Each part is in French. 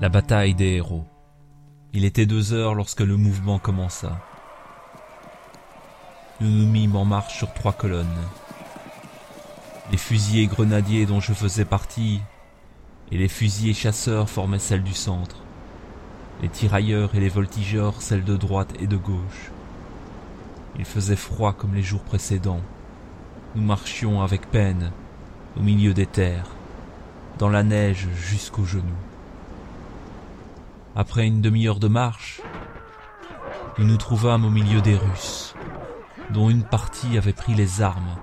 La bataille des héros. Il était deux heures lorsque le mouvement commença. Nous nous mîmes en marche sur trois colonnes. Les fusiliers grenadiers dont je faisais partie et les fusiliers chasseurs formaient celle du centre. Les tirailleurs et les voltigeurs celles de droite et de gauche. Il faisait froid comme les jours précédents. Nous marchions avec peine au milieu des terres, dans la neige jusqu'aux genoux. Après une demi-heure de marche, nous nous trouvâmes au milieu des Russes, dont une partie avait pris les armes,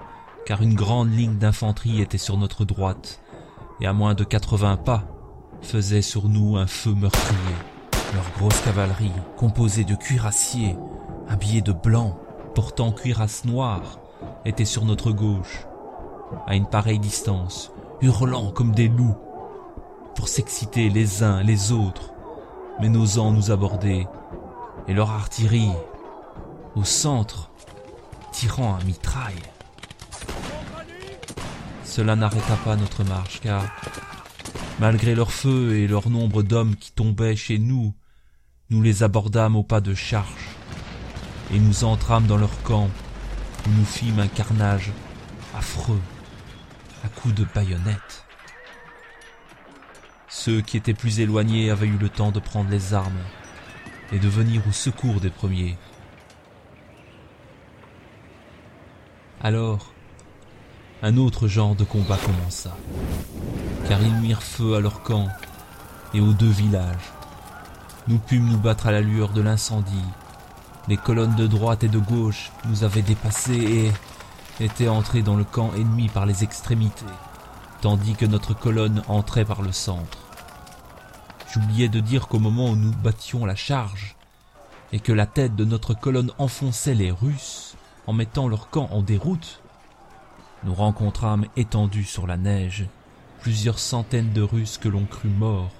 car une grande ligne d'infanterie était sur notre droite, et à moins de 80 pas, faisait sur nous un feu meurtrier. Leur grosse cavalerie, composée de cuirassiers, habillés de blanc, portant cuirasse noire, était sur notre gauche, à une pareille distance, hurlant comme des loups, pour s'exciter les uns les autres, mais n'osant nous aborder, et leur artillerie, au centre, tirant à mitraille. Cela n'arrêta pas notre marche, car, malgré leur feu et leur nombre d'hommes qui tombaient chez nous, nous les abordâmes au pas de charge, et nous entrâmes dans leur camp, où nous fîmes un carnage affreux, à coups de baïonnettes. Ceux qui étaient plus éloignés avaient eu le temps de prendre les armes et de venir au secours des premiers. Alors, un autre genre de combat commença, car ils mirent feu à leur camp et aux deux villages. Nous pûmes nous battre à la lueur de l'incendie. Les colonnes de droite et de gauche nous avaient dépassés et étaient entrées dans le camp ennemi par les extrémités, tandis que notre colonne entrait par le centre. J'oubliais de dire qu'au moment où nous battions la charge, et que la tête de notre colonne enfonçait les Russes en mettant leur camp en déroute, nous rencontrâmes étendus sur la neige plusieurs centaines de Russes que l'on crut morts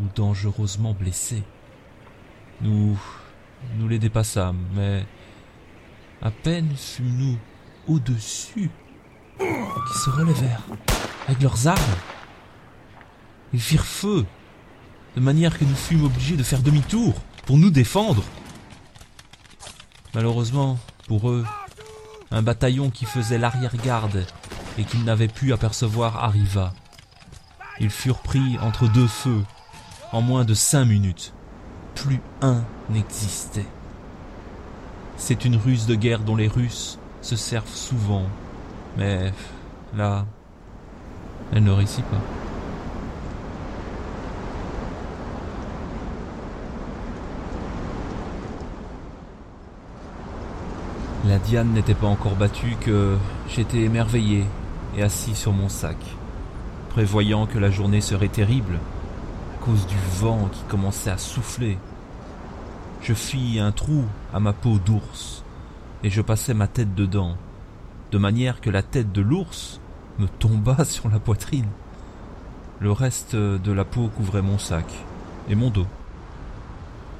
ou dangereusement blessés. Nous, nous les dépassâmes, mais à peine fûmes-nous au-dessus qu'ils se relevèrent avec leurs armes. Ils firent feu de manière que nous fûmes obligés de faire demi-tour pour nous défendre. Malheureusement, pour eux, un bataillon qui faisait l'arrière-garde et qu'ils n'avaient pu apercevoir arriva. Ils furent pris entre deux feux en moins de cinq minutes. Plus un n'existait. C'est une ruse de guerre dont les Russes se servent souvent, mais là, elle ne réussit pas. La diane n'était pas encore battue que j'étais émerveillé et assis sur mon sac, prévoyant que la journée serait terrible à cause du vent qui commençait à souffler. Je fis un trou à ma peau d'ours et je passai ma tête dedans, de manière que la tête de l'ours me tomba sur la poitrine. Le reste de la peau couvrait mon sac et mon dos.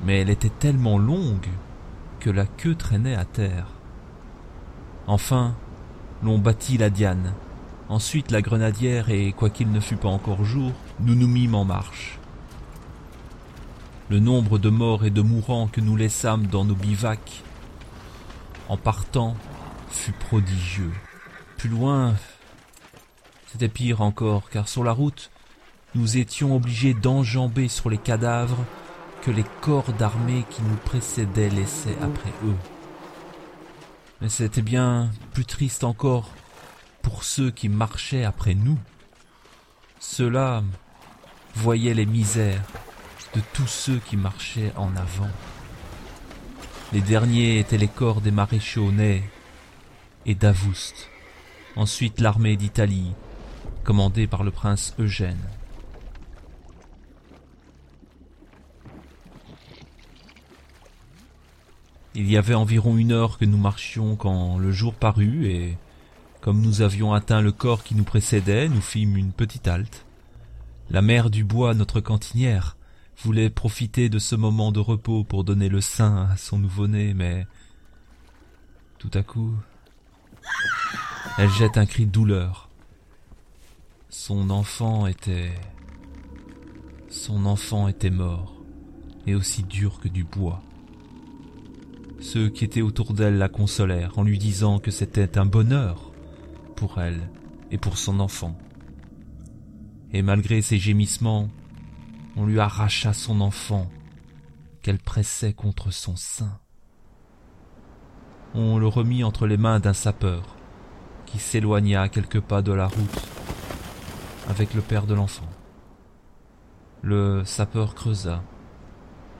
Mais elle était tellement longue que la queue traînait à terre. Enfin, l'on battit la Diane, ensuite la grenadière et, quoiqu'il ne fût pas encore jour, nous nous mîmes en marche. Le nombre de morts et de mourants que nous laissâmes dans nos bivacs en partant fut prodigieux. Plus loin, c'était pire encore, car sur la route, nous étions obligés d'enjamber sur les cadavres que les corps d'armée qui nous précédaient laissaient après eux. Mais c'était bien plus triste encore pour ceux qui marchaient après nous. Ceux-là voyaient les misères de tous ceux qui marchaient en avant. Les derniers étaient les corps des maréchaux Ney et d'Avoust, ensuite l'armée d'Italie, commandée par le prince Eugène. Il y avait environ une heure que nous marchions quand le jour parut et, comme nous avions atteint le corps qui nous précédait, nous fîmes une petite halte. La mère du bois, notre cantinière, voulait profiter de ce moment de repos pour donner le sein à son nouveau-né, mais tout à coup, elle jette un cri de douleur. Son enfant était Son enfant était mort, et aussi dur que du bois. Ceux qui étaient autour d'elle la consolèrent en lui disant que c'était un bonheur pour elle et pour son enfant. Et malgré ses gémissements, on lui arracha son enfant qu'elle pressait contre son sein. On le remit entre les mains d'un sapeur qui s'éloigna à quelques pas de la route avec le père de l'enfant. Le sapeur creusa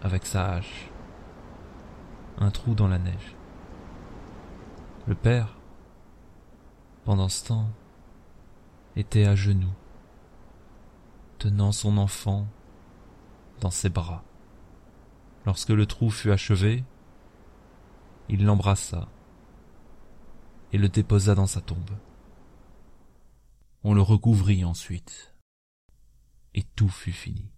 avec sa hache un trou dans la neige. Le père, pendant ce temps, était à genoux, tenant son enfant dans ses bras. Lorsque le trou fut achevé, il l'embrassa et le déposa dans sa tombe. On le recouvrit ensuite, et tout fut fini.